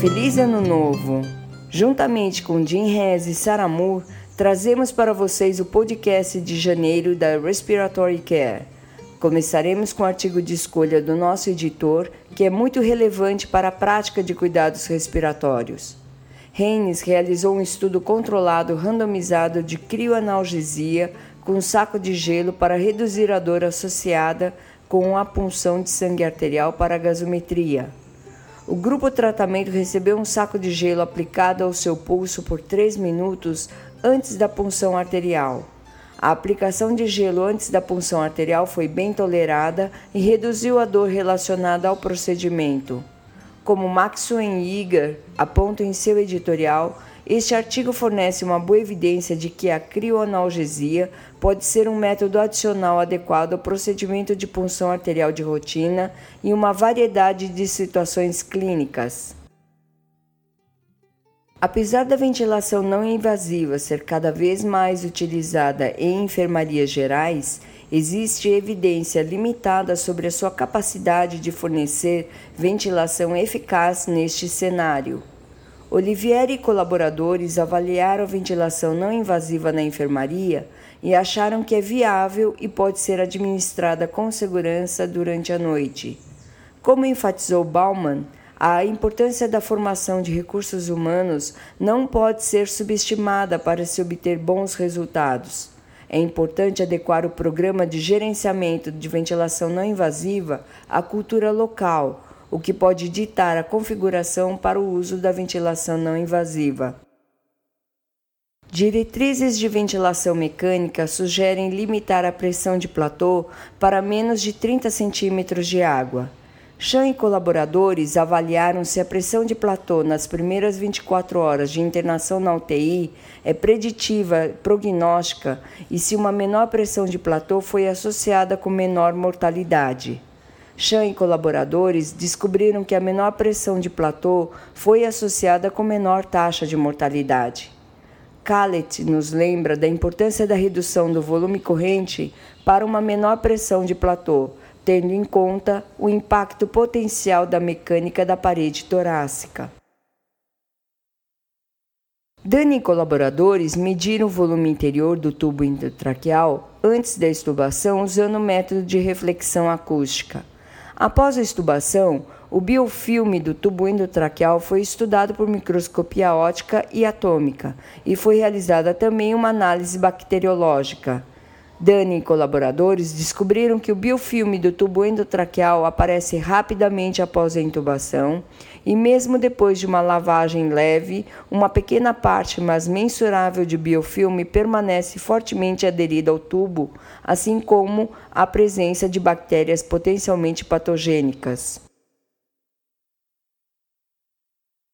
Feliz Ano Novo! Juntamente com Jim Rez e Sarah Moore, trazemos para vocês o podcast de janeiro da Respiratory Care. Começaremos com o artigo de escolha do nosso editor, que é muito relevante para a prática de cuidados respiratórios. Haynes realizou um estudo controlado randomizado de crioanalgesia com saco de gelo para reduzir a dor associada com a punção de sangue arterial para a gasometria. O grupo tratamento recebeu um saco de gelo aplicado ao seu pulso por 3 minutos antes da punção arterial. A aplicação de gelo antes da punção arterial foi bem tolerada e reduziu a dor relacionada ao procedimento. Como Maxwell Iger aponta em seu editorial, este artigo fornece uma boa evidência de que a crioanalgesia pode ser um método adicional adequado ao procedimento de punção arterial de rotina em uma variedade de situações clínicas. Apesar da ventilação não invasiva ser cada vez mais utilizada em enfermarias gerais, existe evidência limitada sobre a sua capacidade de fornecer ventilação eficaz neste cenário. Olivieri e colaboradores avaliaram a ventilação não invasiva na enfermaria e acharam que é viável e pode ser administrada com segurança durante a noite. Como enfatizou Bauman, a importância da formação de recursos humanos não pode ser subestimada para se obter bons resultados. É importante adequar o programa de gerenciamento de ventilação não invasiva à cultura local o que pode ditar a configuração para o uso da ventilação não invasiva. Diretrizes de ventilação mecânica sugerem limitar a pressão de platô para menos de 30 centímetros de água. Chan e colaboradores avaliaram se a pressão de platô nas primeiras 24 horas de internação na UTI é preditiva, prognóstica e se uma menor pressão de platô foi associada com menor mortalidade. Chan e colaboradores descobriram que a menor pressão de platô foi associada com menor taxa de mortalidade. Callet nos lembra da importância da redução do volume corrente para uma menor pressão de platô, tendo em conta o impacto potencial da mecânica da parede torácica. Dani e colaboradores mediram o volume interior do tubo endotraqueal antes da estubação usando o método de reflexão acústica. Após a estubação, o biofilme do tubo endotraqueal foi estudado por microscopia ótica e atômica e foi realizada também uma análise bacteriológica. Dani e colaboradores descobriram que o biofilme do tubo endotraqueal aparece rapidamente após a intubação e, mesmo depois de uma lavagem leve, uma pequena parte, mas mensurável, de biofilme permanece fortemente aderida ao tubo, assim como a presença de bactérias potencialmente patogênicas.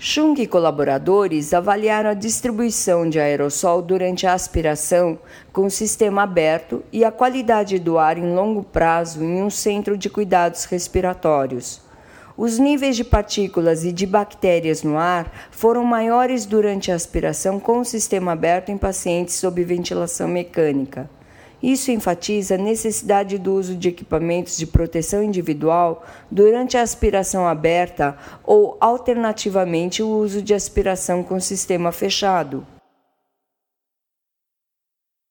Chung e colaboradores avaliaram a distribuição de aerossol durante a aspiração com sistema aberto e a qualidade do ar em longo prazo em um centro de cuidados respiratórios. Os níveis de partículas e de bactérias no ar foram maiores durante a aspiração com o sistema aberto em pacientes sob ventilação mecânica. Isso enfatiza a necessidade do uso de equipamentos de proteção individual durante a aspiração aberta ou, alternativamente, o uso de aspiração com sistema fechado.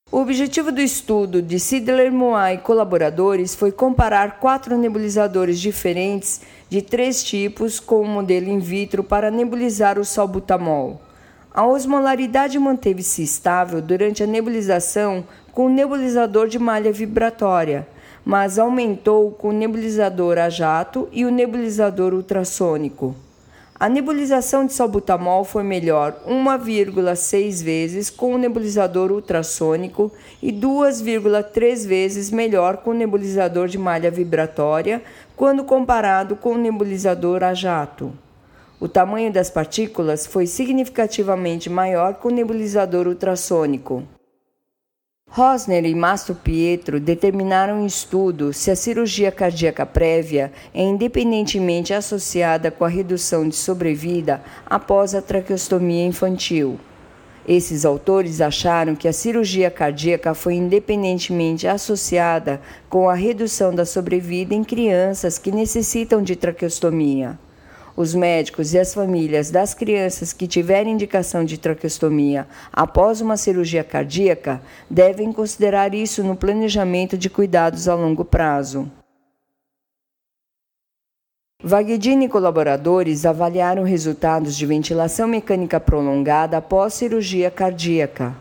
O objetivo do estudo de Sidler Moai e colaboradores foi comparar quatro nebulizadores diferentes de três tipos com o modelo in vitro para nebulizar o salbutamol. A osmolaridade manteve-se estável durante a nebulização com nebulizador de malha vibratória, mas aumentou com nebulizador a jato e o nebulizador ultrassônico. A nebulização de salbutamol foi melhor 1,6 vezes com o nebulizador ultrassônico e 2,3 vezes melhor com o nebulizador de malha vibratória quando comparado com o nebulizador a jato. O tamanho das partículas foi significativamente maior com o nebulizador ultrassônico. Rosner e Mastro Pietro determinaram em estudo se a cirurgia cardíaca prévia é independentemente associada com a redução de sobrevida após a traqueostomia infantil. Esses autores acharam que a cirurgia cardíaca foi independentemente associada com a redução da sobrevida em crianças que necessitam de traqueostomia. Os médicos e as famílias das crianças que tiverem indicação de traqueostomia após uma cirurgia cardíaca devem considerar isso no planejamento de cuidados a longo prazo. Vagedini e colaboradores avaliaram resultados de ventilação mecânica prolongada após cirurgia cardíaca.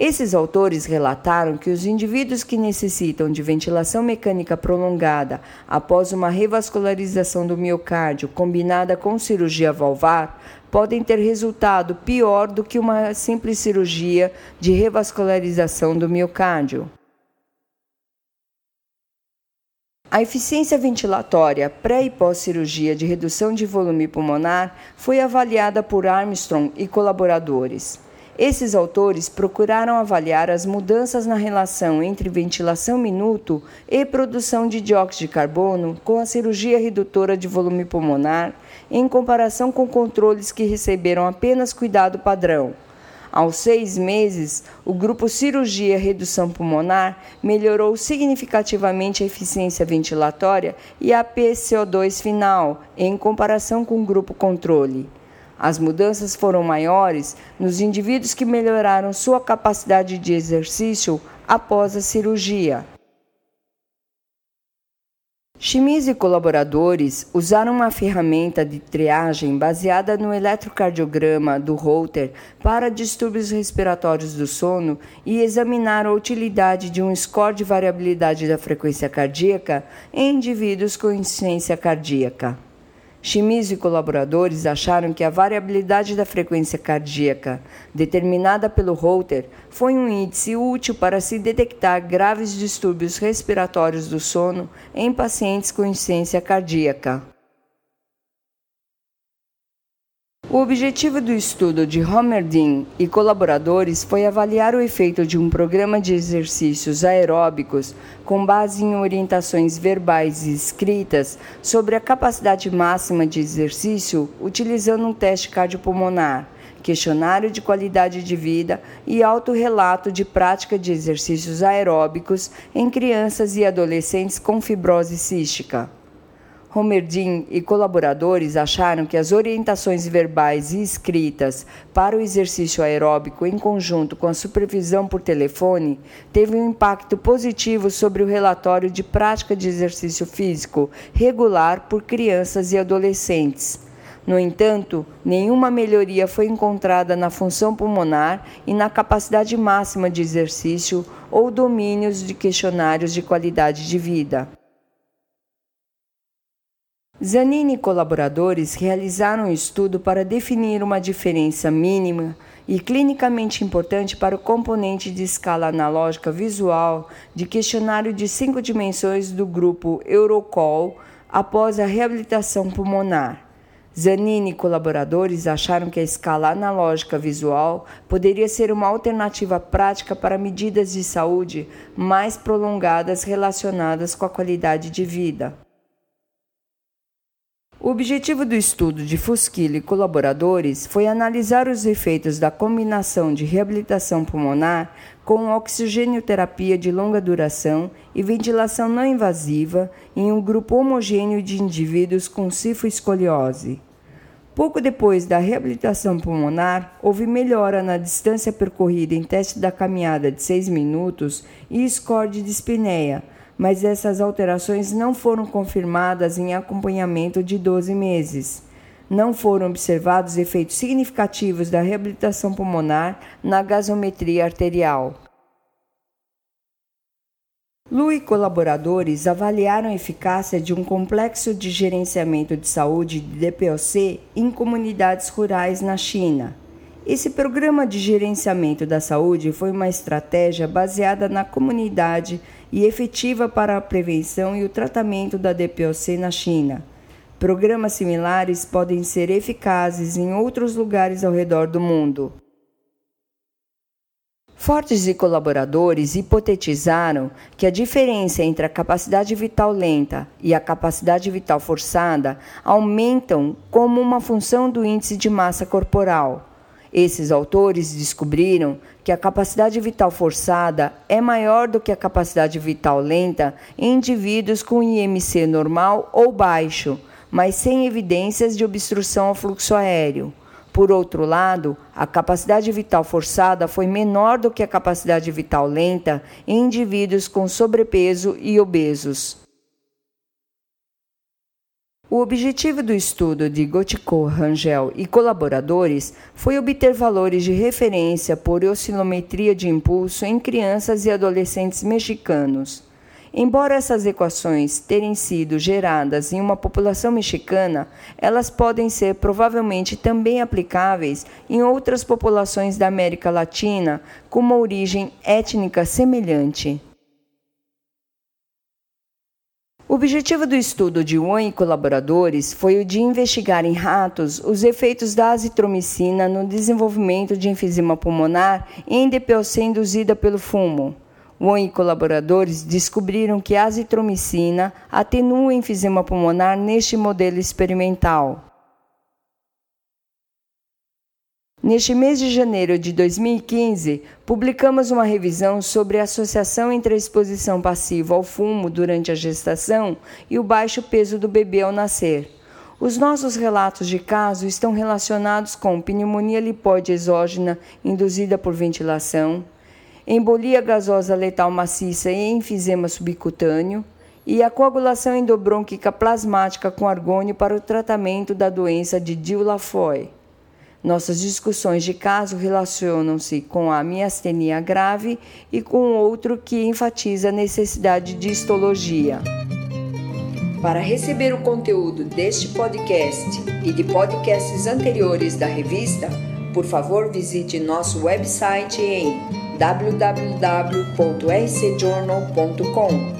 Esses autores relataram que os indivíduos que necessitam de ventilação mecânica prolongada após uma revascularização do miocárdio combinada com cirurgia valvar podem ter resultado pior do que uma simples cirurgia de revascularização do miocárdio. A eficiência ventilatória pré e pós-cirurgia de redução de volume pulmonar foi avaliada por Armstrong e colaboradores. Esses autores procuraram avaliar as mudanças na relação entre ventilação minuto e produção de dióxido de carbono com a cirurgia redutora de volume pulmonar, em comparação com controles que receberam apenas cuidado padrão. Aos seis meses, o grupo cirurgia redução pulmonar melhorou significativamente a eficiência ventilatória e a PCO2 final, em comparação com o grupo controle. As mudanças foram maiores nos indivíduos que melhoraram sua capacidade de exercício após a cirurgia. Chimis e colaboradores usaram uma ferramenta de triagem baseada no eletrocardiograma do Holter para distúrbios respiratórios do sono e examinaram a utilidade de um score de variabilidade da frequência cardíaca em indivíduos com insuficiência cardíaca. Chimis e colaboradores acharam que a variabilidade da frequência cardíaca, determinada pelo Holter, foi um índice útil para se detectar graves distúrbios respiratórios do sono em pacientes com insuficiência cardíaca. O objetivo do estudo de Homerdin e colaboradores foi avaliar o efeito de um programa de exercícios aeróbicos com base em orientações verbais e escritas sobre a capacidade máxima de exercício utilizando um teste cardiopulmonar, questionário de qualidade de vida e autorrelato de prática de exercícios aeróbicos em crianças e adolescentes com fibrose cística. Romerdin e colaboradores acharam que as orientações verbais e escritas para o exercício aeróbico em conjunto com a supervisão por telefone teve um impacto positivo sobre o relatório de prática de exercício físico regular por crianças e adolescentes. No entanto, nenhuma melhoria foi encontrada na função pulmonar e na capacidade máxima de exercício ou domínios de questionários de qualidade de vida. Zanini e colaboradores realizaram um estudo para definir uma diferença mínima e clinicamente importante para o componente de escala analógica visual de questionário de cinco dimensões do grupo Eurocall após a reabilitação pulmonar. Zanini e colaboradores acharam que a escala analógica visual poderia ser uma alternativa prática para medidas de saúde mais prolongadas relacionadas com a qualidade de vida. O objetivo do estudo de Fusquilha e colaboradores foi analisar os efeitos da combinação de reabilitação pulmonar com oxigênio-terapia de longa duração e ventilação não invasiva em um grupo homogêneo de indivíduos com cifoescoliose. Pouco depois da reabilitação pulmonar, houve melhora na distância percorrida em teste da caminhada de 6 minutos e score de dispneia, mas essas alterações não foram confirmadas em acompanhamento de 12 meses. Não foram observados efeitos significativos da reabilitação pulmonar na gasometria arterial. Lu e colaboradores avaliaram a eficácia de um complexo de gerenciamento de saúde de DPOC em comunidades rurais na China. Esse programa de gerenciamento da saúde foi uma estratégia baseada na comunidade e efetiva para a prevenção e o tratamento da DPOC na China. Programas similares podem ser eficazes em outros lugares ao redor do mundo. Fortes e colaboradores hipotetizaram que a diferença entre a capacidade vital lenta e a capacidade vital forçada aumentam como uma função do índice de massa corporal. Esses autores descobriram que a capacidade vital forçada é maior do que a capacidade vital lenta em indivíduos com IMC normal ou baixo, mas sem evidências de obstrução ao fluxo aéreo. Por outro lado, a capacidade vital forçada foi menor do que a capacidade vital lenta em indivíduos com sobrepeso e obesos. O objetivo do estudo de Gotico, Rangel e colaboradores foi obter valores de referência por oscilometria de impulso em crianças e adolescentes mexicanos. Embora essas equações terem sido geradas em uma população mexicana, elas podem ser provavelmente também aplicáveis em outras populações da América Latina com uma origem étnica semelhante. O objetivo do estudo de Wan e colaboradores foi o de investigar em ratos os efeitos da azitromicina no desenvolvimento de enfisema pulmonar e endepeucê induzida pelo fumo. Wan e colaboradores descobriram que a azitromicina atenua o enfisema pulmonar neste modelo experimental. Neste mês de janeiro de 2015, publicamos uma revisão sobre a associação entre a exposição passiva ao fumo durante a gestação e o baixo peso do bebê ao nascer. Os nossos relatos de caso estão relacionados com pneumonia lipóide exógena induzida por ventilação, embolia gasosa letal maciça e enfisema subcutâneo, e a coagulação endobrônquica plasmática com argônio para o tratamento da doença de Dill-Lafoy. Nossas discussões de caso relacionam-se com a miastenia grave e com outro que enfatiza a necessidade de histologia. Para receber o conteúdo deste podcast e de podcasts anteriores da revista, por favor visite nosso website em www.rcjournal.com